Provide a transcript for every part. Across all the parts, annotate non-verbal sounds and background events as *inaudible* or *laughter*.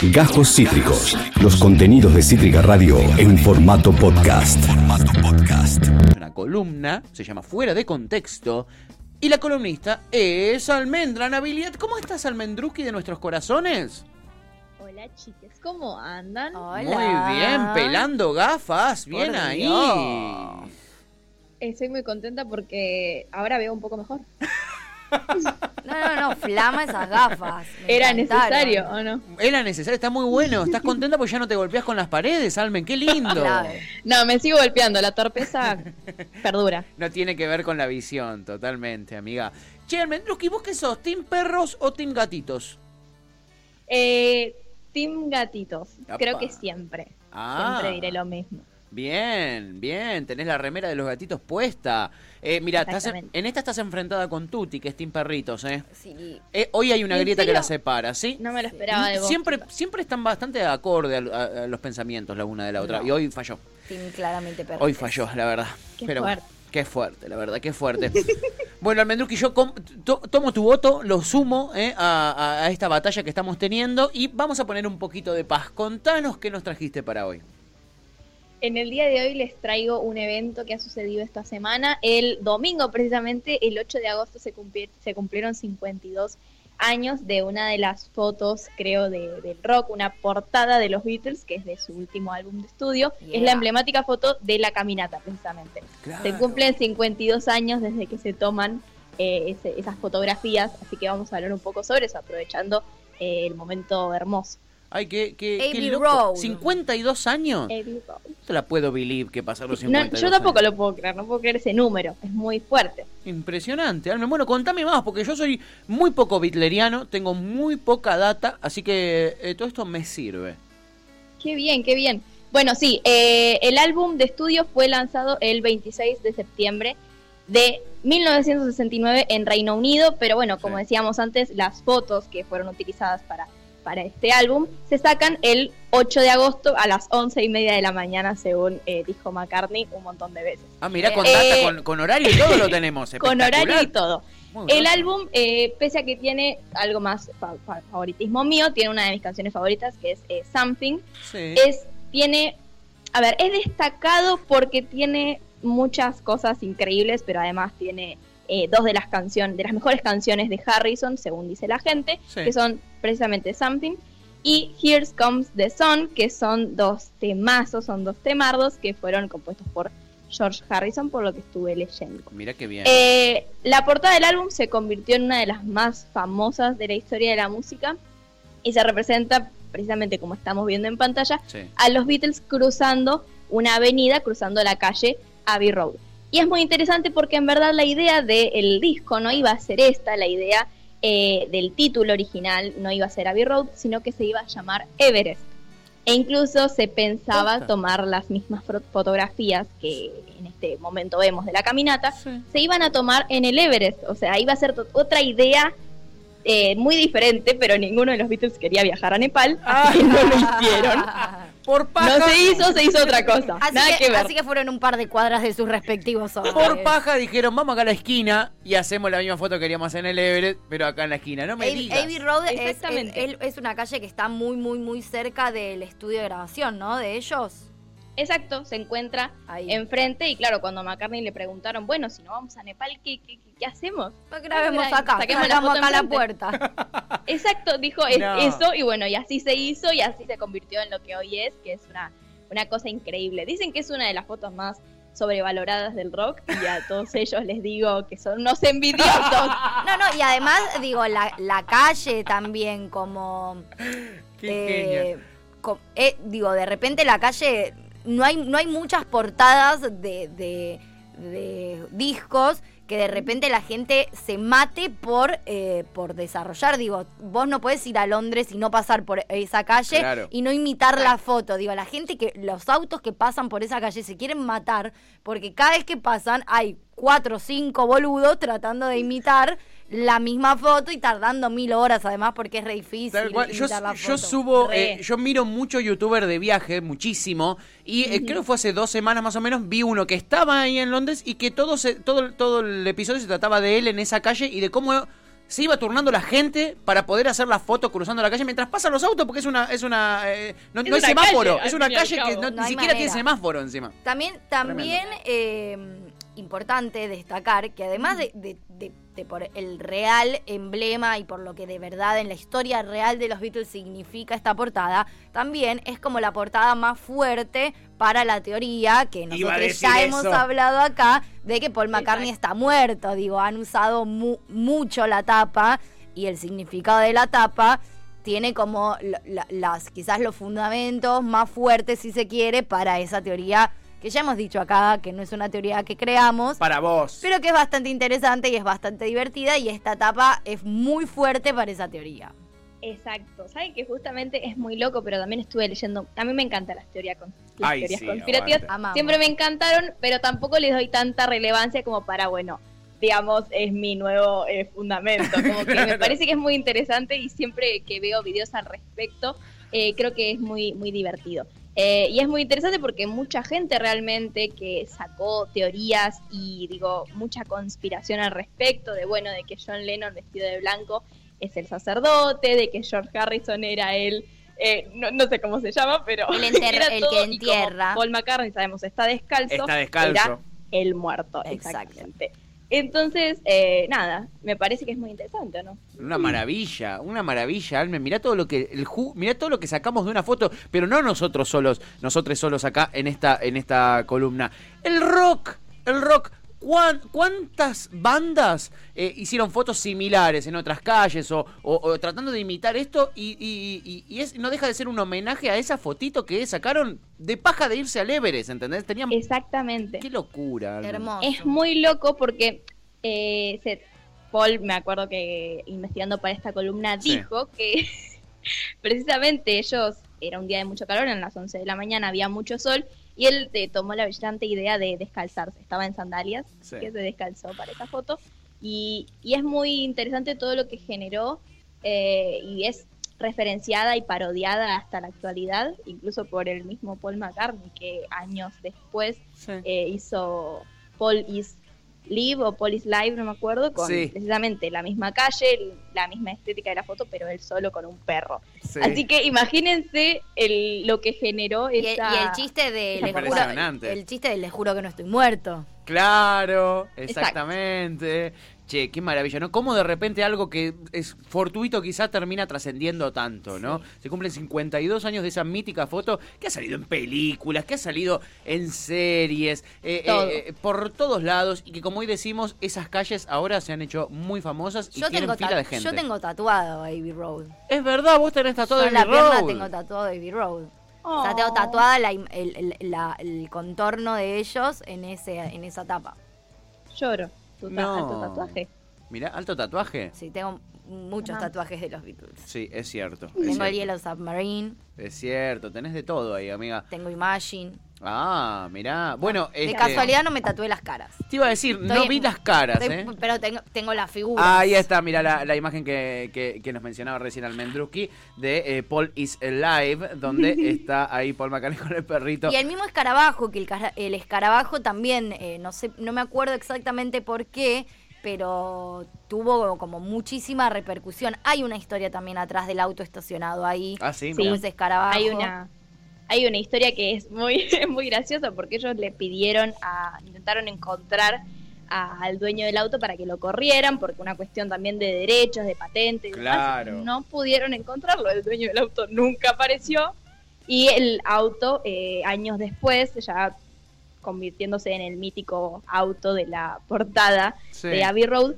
Gajos Cítricos. Los contenidos de Cítrica Radio en formato podcast. Una columna, se llama Fuera de Contexto. Y la columnista es Almendra Nabiliet. ¿Cómo estás, Almendruki de nuestros corazones? Hola chiques, ¿cómo andan? Muy bien, pelando gafas, bien Por ahí. Dios. Estoy muy contenta porque ahora veo un poco mejor. *laughs* No, no, no, flama esas gafas. me ¿Era encantaron. necesario o no? Era necesario, está muy bueno. ¿Estás contenta porque ya no te golpeas con las paredes, Almen? ¡Qué lindo! No, me sigo golpeando, la torpeza *laughs* perdura. No tiene que ver con la visión, totalmente, amiga. Che, Almendruki, ¿vos qué sos? ¿Team perros o team gatitos? Eh, team gatitos, Apa. creo que siempre. Ah. Siempre diré lo mismo. Bien, bien, tenés la remera de los gatitos puesta. Eh, mira, estás en, en esta estás enfrentada con Tuti, que es Team Perritos, ¿eh? Sí. Eh, hoy hay una ¿En grieta que la separa, ¿sí? No me lo esperaba de vos. siempre, siempre están bastante acorde a, a- a los pensamientos la una de la otra. No. Y hoy falló. Team claramente perro. Hoy falló, la verdad. Qué Pero fuerte. qué fuerte, la verdad, qué fuerte. *laughs* bueno, Almendruki, yo com- to- tomo tu voto, lo sumo eh, a, a- a esta batalla que estamos teniendo y vamos a poner un poquito de paz. Contanos qué nos trajiste para hoy. En el día de hoy les traigo un evento que ha sucedido esta semana. El domingo, precisamente, el 8 de agosto, se, cumpli- se cumplieron 52 años de una de las fotos, creo, de, del rock, una portada de los Beatles, que es de su último álbum de estudio. Es la emblemática foto de la caminata, precisamente. Se cumplen 52 años desde que se toman eh, ese- esas fotografías, así que vamos a hablar un poco sobre eso, aprovechando eh, el momento hermoso. Ay, qué, qué, qué loco. Road. 52 años. No te la puedo believe que pasaron los No, 52 yo tampoco años. lo puedo creer, no puedo creer ese número, es muy fuerte. Impresionante. Almen. Bueno, contame más, porque yo soy muy poco bitleriano, tengo muy poca data, así que eh, todo esto me sirve. Qué bien, qué bien. Bueno, sí, eh, el álbum de estudio fue lanzado el 26 de septiembre de 1969 en Reino Unido, pero bueno, como Sí. decíamos antes, las fotos que fueron utilizadas para, para este álbum se sacan el 8 de agosto a las 11 y media de la mañana, según eh, dijo McCartney un montón de veces. Ah, mirá, Eh, con data, eh, con, con horario y todo lo tenemos. *laughs* Con horario y todo. Muy El grosso. álbum, eh, pese a que tiene algo más fa- fa- favoritismo mío, tiene una de mis canciones favoritas que es Something. Sí. es tiene a ver es destacado porque tiene muchas cosas increíbles pero además tiene eh, dos de las canciones de las mejores canciones de Harrison según dice la gente Sí. que son precisamente Something y Here Comes the Sun que son dos temazos son dos temardos que fueron compuestos por George Harrison por lo que estuve leyendo Mirá qué bien. eh, la portada del álbum se convirtió en una de las más famosas de la historia de la música y se representa precisamente como estamos viendo en pantalla Sí. a los Beatles cruzando una avenida, cruzando la calle Abbey Road. Y es muy interesante porque en verdad la idea del disco no iba a ser esta, la idea eh, del título original no iba a ser Abbey Road, sino que se iba a llamar Everest. E incluso se pensaba tomar las mismas fotografías que en este momento vemos de la caminata, Sí. se iban a tomar en el Everest. O sea, iba a ser otra idea eh, muy diferente, pero ninguno de los Beatles quería viajar a Nepal, así que no lo *laughs* hicieron. Por paja. No se hizo, se hizo otra cosa. Así, Nada que, que ver. así que fueron un par de cuadras de sus respectivos hogares. Por paja dijeron, vamos acá a la esquina y hacemos la misma foto que queríamos hacer en el Everett, pero acá en la esquina. No me Abbey digas. Abbey Road es- es una calle que está muy, muy, muy cerca del estudio de grabación, ¿no? De ellos. Exacto, se encuentra Ahí. enfrente y claro, cuando a McCartney le preguntaron, bueno, si no vamos a Nepal, ¿qué, qué, qué- qué hacemos? No grabemos Mira, acá, saquemos la foto acá a la puerta. *laughs* Exacto, dijo No. eso y bueno, y así se hizo y así se convirtió en lo que hoy es, que es una, una cosa increíble. Dicen que es una de las fotos más sobrevaloradas del rock y a todos ellos les digo que son unos envidiosos. *laughs* No, no, y además, digo, la, la calle también, como. Qué eh, eh, digo, de repente la calle. No hay, no hay muchas portadas de, de- de discos que de repente la gente se mate por, eh, por desarrollar. Digo, vos no podés ir a Londres y no pasar por esa calle Claro. y no imitar la foto. Digo, la gente que, los autos que pasan por esa calle se quieren matar porque cada vez que pasan hay cuatro o cinco boludos tratando de imitar la misma foto y tardando mil horas además porque es re difícil Tal cual. Yo, subo, Re. eh, yo miro mucho youtuber de viaje, muchísimo, y eh, creo que fue hace dos semanas más o menos, vi uno que estaba ahí en Londres y que todo, se, todo, todo el episodio se trataba de él en esa calle y de cómo se iba turnando la gente para poder hacer la foto cruzando la calle mientras pasan los autos porque es una es una eh, no, Es no hay semáforo, calle, es una calle que no, No ni siquiera tiene semáforo encima. También, también eh, importante destacar que además de, de- de- de por el real emblema y por lo que de verdad en la historia real de los Beatles significa esta portada, también es como la portada más fuerte para la teoría que nosotros ya hemos hablado acá de que Paul McCartney está muerto. Digo, han usado mu- mucho la tapa y el significado de la tapa tiene como la- la- las quizás los fundamentos más fuertes, si se quiere, para esa teoría que ya hemos dicho acá, que no es una teoría que creamos, Para vos. pero que es bastante interesante y es bastante divertida y esta tapa es muy fuerte para esa teoría. Exacto. Saben que justamente es muy loco, pero también estuve leyendo. A mí me encantan las teorías, con, las Ay, teorías sí, conspirativas. aguante. Siempre me encantaron, pero tampoco les doy tanta relevancia como para, bueno, digamos, es mi nuevo eh, fundamento. Como que me *laughs* parece que es muy interesante y siempre que veo videos al respecto, eh, creo que es muy, muy divertido. Eh, y es muy interesante porque mucha gente realmente que sacó teorías y digo mucha conspiración al respecto de bueno de que John Lennon vestido de blanco es el sacerdote, de que George Harrison era él, eh, no, no sé cómo se llama, pero El *laughs* enter- era el todo, que y como entierra. Paul McCartney sabemos está descalzo, Está descalzo. era el muerto, Exacto. Entonces, eh, nada, me parece que es muy interesante, ¿no? Una maravilla, una maravilla, Almen. Mirá todo lo que el ju- mirá todo lo que sacamos de una foto, pero no nosotros solos, nosotros solos acá en esta en esta columna. El rock, el rock. ¿Cuán- ¿Cuántas bandas eh, hicieron fotos similares en otras calles o, o- o tratando de imitar esto y, y- y- y es, no deja de ser un homenaje a esa fotito que sacaron de paja de irse al Everest, ¿entendés? Tenían... Exactamente. Qué locura. Hermoso. Es muy loco porque eh, se- Paul, me acuerdo que investigando para esta columna, Sí. dijo que *laughs* precisamente ellos, era un día de mucho calor, en las 11 de la mañana había mucho sol, y él eh, tomó la brillante idea de descalzarse. Estaba en sandalias, Sí. que se descalzó para esa foto. Y, y es muy interesante todo lo que generó eh, y es referenciada y parodiada hasta la actualidad, incluso por el mismo Paul McCartney, que años después Sí. eh, hizo Paul is Live o Paul is Live, no me acuerdo, con Sí. precisamente la misma calle, la misma estética de la foto, pero él solo con un perro. Sí. Así que imagínense el, lo que generó Y, esa... y el chiste de les juro, Impresionante. el chiste de les juro que no estoy muerto. Claro, exactamente. Che, qué maravilla, ¿no? Cómo de repente algo que es fortuito quizá termina trascendiendo tanto, ¿no? Se cumplen 52 años de esa mítica foto que ha salido en películas, que ha salido en series, eh, Todo. eh, eh, por todos lados y que como hoy decimos, esas calles ahora se han hecho muy famosas y Yo tienen tengo, fila de gente. yo tengo tatuado Abbey Road. Es verdad, vos tenés tatuado Yo en en la pierna Road. tengo tatuado Abbey Road. Oh. O sea, tengo tatuada la im- el, el- la- el contorno de ellos en ese en esa tapa. Lloro. Tu ta- No. alto tatuaje. Mirá, alto tatuaje. Sí, tengo muchos tatuajes de los Beatles. Sí, es cierto. Es Tengo el. Yellow Submarine, Es cierto, tenés de todo ahí, amiga. tengo Imagine. Ah, mirá. Bueno, De este, casualidad no me tatué las caras. Te iba a decir, no vi las caras, Estoy- ¿eh? Pero tengo, tengo la figura. Ahí está, mira la, la imagen que, que- que nos mencionaba recién Almendruki de eh, Paul is Alive, donde *laughs* está ahí Paul McCartney con el perrito. Y el mismo escarabajo, que el, cara- el escarabajo también, eh, no sé, no me acuerdo exactamente por qué, pero tuvo como muchísima repercusión. Hay una historia también atrás del auto estacionado ahí. Ah, sí, Sí. mira. Ese escarabajo. Hay una, hay una historia que es muy, *laughs* muy graciosa porque ellos le pidieron a, intentaron encontrar a- al dueño del auto para que lo corrieran, porque una cuestión también de derechos, de patentes demás. Claro. No pudieron encontrarlo, el dueño del auto nunca apareció y el auto, eh, años después, ya convirtiéndose en el mítico auto de la portada Sí. de Abbey Road,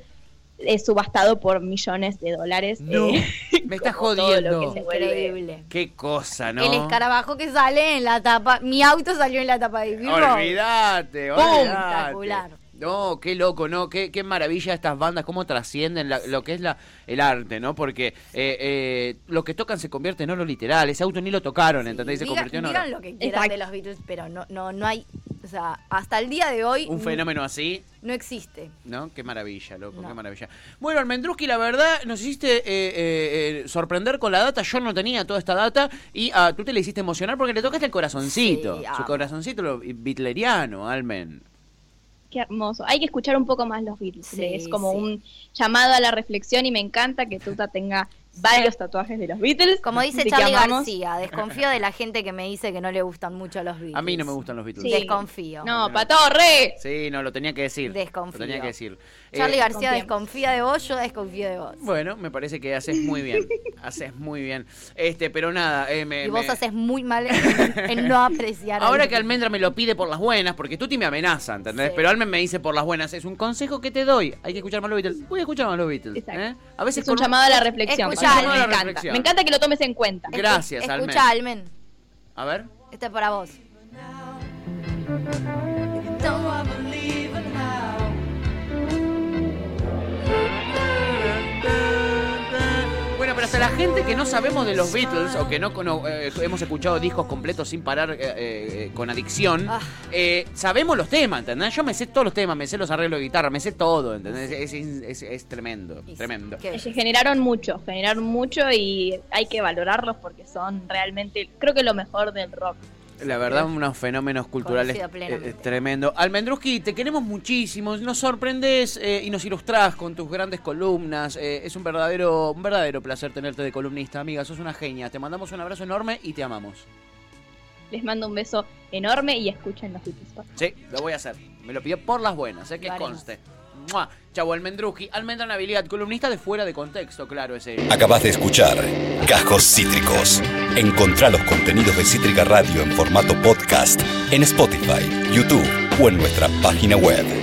es subastado por millones de dólares. No, eh, *laughs* me estás como todo lo jodiendo. Increíble. Qué cosa, ¿no? El escarabajo que sale en la tapa. Mi auto salió en la tapa de Vivo. Olvídate. Espectacular. No, qué loco, ¿no? Qué, qué maravilla estas bandas, cómo trascienden la- lo que es la, el arte, ¿no? Porque eh, eh, lo que tocan se convierte en oro literal. Ese auto ni lo tocaron, ¿entendés? Y se Digan, convirtió en oro. digan lo que quieran Exacto. de los Beatles, pero no, no, no hay. O sea, hasta el día de hoy. Un fenómeno así, No existe. ¿no? Qué maravilla, loco, No. qué maravilla. Bueno, Almendruski, la verdad, nos hiciste eh, eh, eh, sorprender con la data. Yo no tenía toda esta data y ah, tú te le hiciste emocionar porque le tocaste el corazoncito. Sí, Su corazoncito lo, bitleriano, Almen. Qué hermoso. Hay que escuchar un poco más los Beatles. Sí, es como sí. un llamado a la reflexión y me encanta que Tuta tenga varios tatuajes de los Beatles. Como dice Charlie amamos. García, desconfío de la gente que me dice que no le gustan mucho los Beatles. A mí no me gustan los Beatles. Sí. Desconfío. No, Patorre. Sí, no, lo tenía que decir. Desconfío. Lo tenía que decir. Charlie Eh, García desconfía de vos, yo desconfío de vos. Bueno, me parece que haces muy bien. *laughs* haces muy bien. Este, pero nada, eh, me, y vos me- haces muy mal en, en no apreciar. Ahora que Almendra me lo pide por las buenas, porque Tuti me amenaza, ¿entendés? Sí. Pero Almen me dice por las buenas, es un consejo que te doy. Hay que escuchar más los Beatles. Voy a escuchar más los Beatles. Exacto. ¿eh? A veces Es un con- llamado a la reflexión. Escuchá, me llamado a la encanta. reflexión. Me encanta que lo tomes en cuenta. Escu- Gracias, Almen. Escucha, Almen. A ver. Este es para vos. Gente que no sabemos de los Beatles o que no cono- eh, hemos escuchado discos completos sin parar eh, eh, con adicción, Ah. eh, sabemos los temas, ¿entendés? Yo me sé todos los temas, me sé los arreglos de guitarra, me sé todo, ¿entendés? Es, es- es- es tremendo, sí, tremendo. generaron mucho, generaron mucho y hay que valorarlos porque son realmente, creo que lo mejor del rock. La verdad, unos fenómenos culturales eh, eh, tremendo. Almendruski, te queremos muchísimo. Nos sorprendes eh, y nos ilustrás con tus grandes columnas. Eh, es un verdadero, un verdadero placer tenerte de columnista, amiga. Sos una genia. Te mandamos un abrazo enorme y te amamos. Les mando un beso enorme y escuchen los favor. Sí, lo voy a hacer. Me lo pidió por las buenas, que conste. ¡Mua! Chau, Almendruski. Almendra columnista de fuera de contexto, claro, ese. Acabas de escuchar Cajos Cítricos. Encontrá los contenidos de Cítrica Radio en formato podcast en Spotify, YouTube o en nuestra página web.